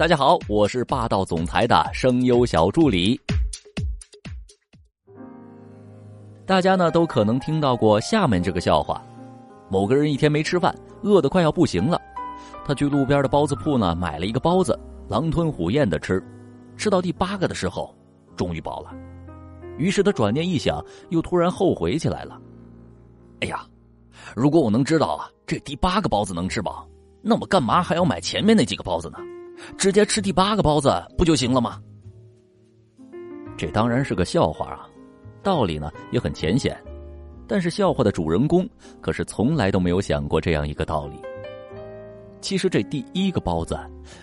大家好，我是霸道总裁的声优小助理。大家呢都可能听到过下面这个笑话：某个人一天没吃饭，饿得快要不行了，他去路边的包子铺呢买了一个包子，狼吞虎咽的吃，吃到第八个的时候，终于饱了。于是他转念一想，又突然后悔起来了。哎呀，如果我能知道啊，这第八个包子能吃饱，那我干嘛还要买前面那几个包子呢？直接吃第八个包子不就行了吗？这当然是个笑话啊，道理呢也很浅显，但是笑话的主人公可是从来都没有想过这样一个道理。其实这第一个包子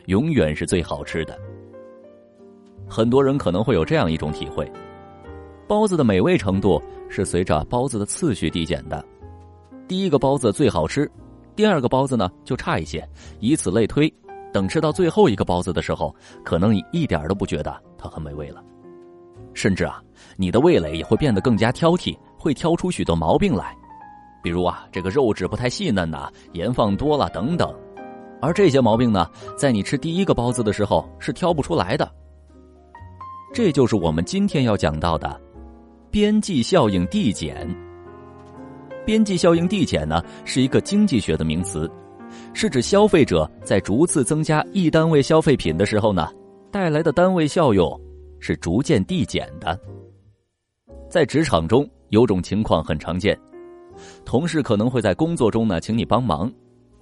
永远是最好吃的。很多人可能会有这样一种体会：包子的美味程度是随着包子的次序递减的，第一个包子最好吃，第二个包子呢就差一些，以此类推。等吃到最后一个包子的时候，可能你一点都不觉得它很美味了，甚至啊，你的味蕾也会变得更加挑剔，会挑出许多毛病来，比如啊，这个肉质不太细嫩呐，盐放多了等等。而这些毛病呢，在你吃第一个包子的时候是挑不出来的。这就是我们今天要讲到的边际效应递减。边际效应递减呢，是一个经济学的名词。是指消费者在逐次增加一单位消费品的时候呢，带来的单位效用是逐渐递减的。在职场中，有种情况很常见，同事可能会在工作中呢，请你帮忙，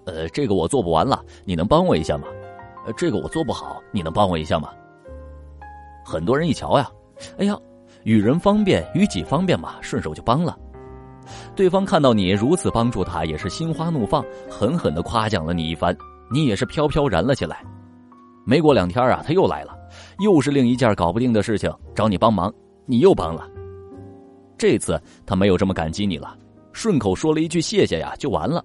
呃，这个我做不完了，你能帮我一下吗？呃，这个我做不好，你能帮我一下吗？很多人一瞧呀，哎呀，与人方便，与己方便嘛，顺手就帮了。对方看到你如此帮助他，也是心花怒放，狠狠的夸奖了你一番，你也是飘飘然了起来。没过两天啊，他又来了，又是另一件搞不定的事情找你帮忙，你又帮了。这次他没有这么感激你了，顺口说了一句谢谢呀，就完了。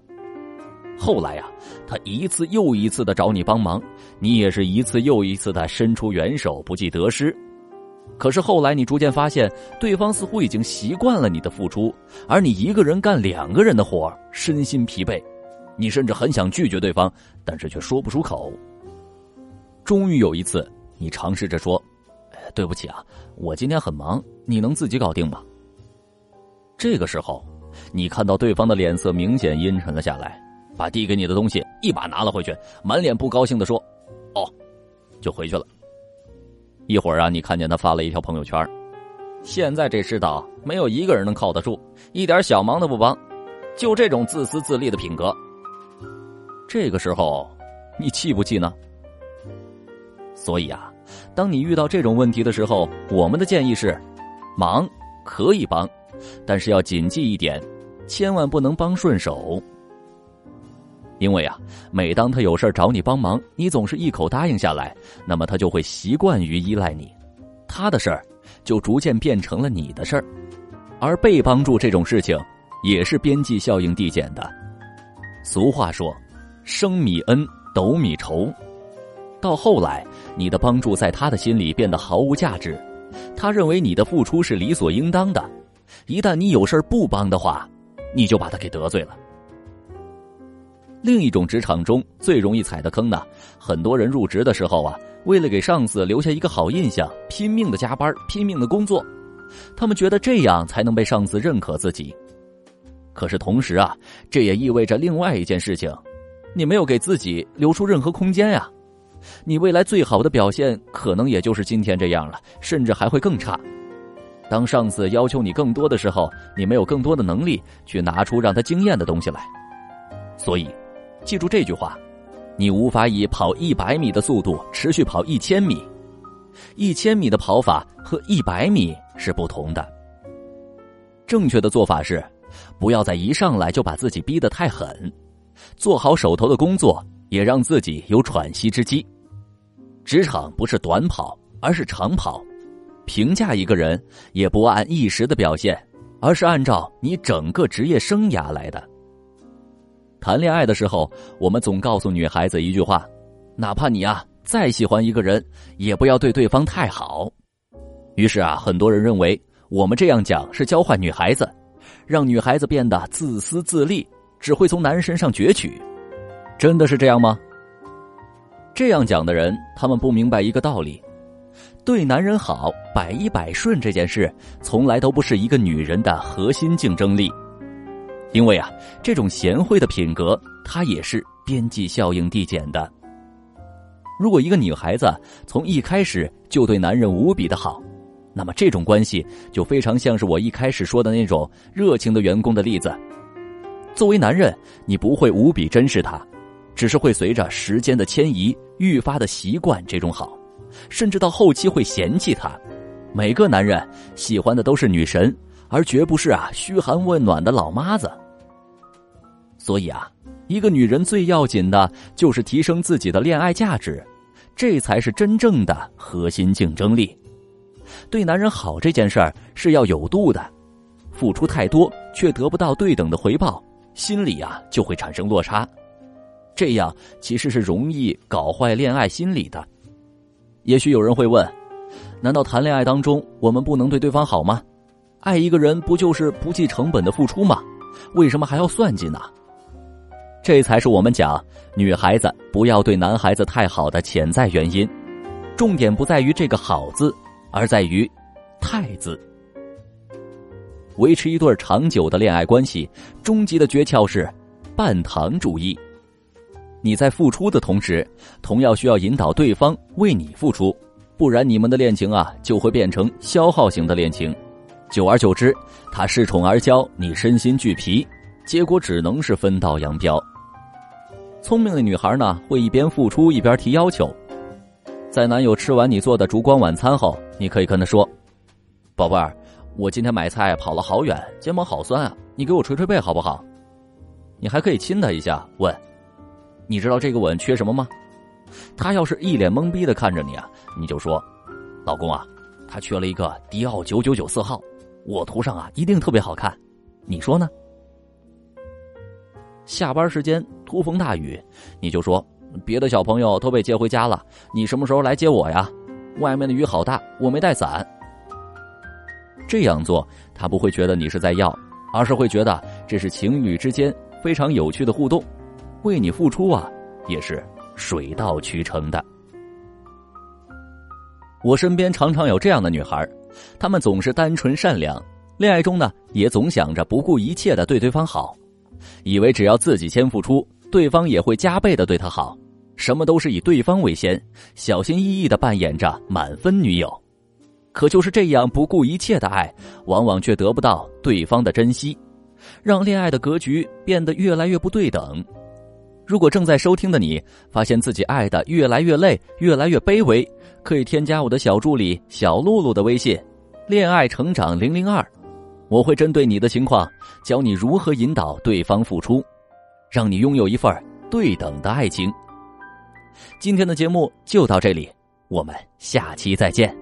后来呀，他一次又一次的找你帮忙，你也是一次又一次的伸出援手，不计得失。可是后来，你逐渐发现，对方似乎已经习惯了你的付出，而你一个人干两个人的活，身心疲惫。你甚至很想拒绝对方，但是却说不出口。终于有一次，你尝试着说：“对不起啊，我今天很忙，你能自己搞定吗？”这个时候，你看到对方的脸色明显阴沉了下来，把递给你的东西一把拿了回去，满脸不高兴的说：“哦，就回去了。”一会儿啊，你看见他发了一条朋友圈现在这世道，没有一个人能靠得住，一点小忙都不帮，就这种自私自利的品格。这个时候，你气不气呢？所以啊，当你遇到这种问题的时候，我们的建议是：忙可以帮，但是要谨记一点，千万不能帮顺手。因为啊，每当他有事找你帮忙，你总是一口答应下来，那么他就会习惯于依赖你，他的事儿就逐渐变成了你的事儿，而被帮助这种事情也是边际效应递减的。俗话说：“升米恩，斗米仇。”到后来，你的帮助在他的心里变得毫无价值，他认为你的付出是理所应当的，一旦你有事不帮的话，你就把他给得罪了。另一种职场中最容易踩的坑呢，很多人入职的时候啊，为了给上司留下一个好印象，拼命的加班，拼命的工作，他们觉得这样才能被上司认可自己。可是同时啊，这也意味着另外一件事情，你没有给自己留出任何空间呀，你未来最好的表现可能也就是今天这样了，甚至还会更差。当上司要求你更多的时候，你没有更多的能力去拿出让他惊艳的东西来，所以。记住这句话：你无法以跑一百米的速度持续跑一千米，一千米的跑法和一百米是不同的。正确的做法是，不要在一上来就把自己逼得太狠，做好手头的工作，也让自己有喘息之机。职场不是短跑，而是长跑。评价一个人，也不按一时的表现，而是按照你整个职业生涯来的。谈恋爱的时候，我们总告诉女孩子一句话：哪怕你啊再喜欢一个人，也不要对对方太好。于是啊，很多人认为我们这样讲是教坏女孩子，让女孩子变得自私自利，只会从男人身上攫取。真的是这样吗？这样讲的人，他们不明白一个道理：对男人好、百依百顺这件事，从来都不是一个女人的核心竞争力。因为啊，这种贤惠的品格，它也是边际效应递减的。如果一个女孩子从一开始就对男人无比的好，那么这种关系就非常像是我一开始说的那种热情的员工的例子。作为男人，你不会无比珍视她，只是会随着时间的迁移愈发的习惯这种好，甚至到后期会嫌弃她。每个男人喜欢的都是女神。而绝不是啊嘘寒问暖的老妈子。所以啊，一个女人最要紧的就是提升自己的恋爱价值，这才是真正的核心竞争力。对男人好这件事儿是要有度的，付出太多却得不到对等的回报，心里啊就会产生落差，这样其实是容易搞坏恋爱心理的。也许有人会问：难道谈恋爱当中我们不能对对方好吗？爱一个人不就是不计成本的付出吗？为什么还要算计呢？这才是我们讲女孩子不要对男孩子太好的潜在原因。重点不在于这个“好”字，而在于“太”字。维持一对长久的恋爱关系，终极的诀窍是半糖主义。你在付出的同时，同样需要引导对方为你付出，不然你们的恋情啊就会变成消耗型的恋情。久而久之，他恃宠而骄，你身心俱疲，结果只能是分道扬镳。聪明的女孩呢，会一边付出一边提要求。在男友吃完你做的烛光晚餐后，你可以跟他说：“宝贝儿，我今天买菜跑了好远，肩膀好酸啊，你给我捶捶背好不好？”你还可以亲他一下，问：“你知道这个吻缺什么吗？”他要是一脸懵逼的看着你啊，你就说：“老公啊，他缺了一个迪奥九九九色号。”我涂上啊，一定特别好看，你说呢？下班时间突风大雨，你就说别的小朋友都被接回家了，你什么时候来接我呀？外面的雨好大，我没带伞。这样做，他不会觉得你是在要，而是会觉得这是情侣之间非常有趣的互动，为你付出啊，也是水到渠成的。我身边常常有这样的女孩。他们总是单纯善良，恋爱中呢也总想着不顾一切的对对方好，以为只要自己先付出，对方也会加倍的对他好，什么都是以对方为先，小心翼翼的扮演着满分女友。可就是这样不顾一切的爱，往往却得不到对方的珍惜，让恋爱的格局变得越来越不对等。如果正在收听的你发现自己爱的越来越累，越来越卑微。可以添加我的小助理小露露的微信，恋爱成长零零二，我会针对你的情况教你如何引导对方付出，让你拥有一份对等的爱情。今天的节目就到这里，我们下期再见。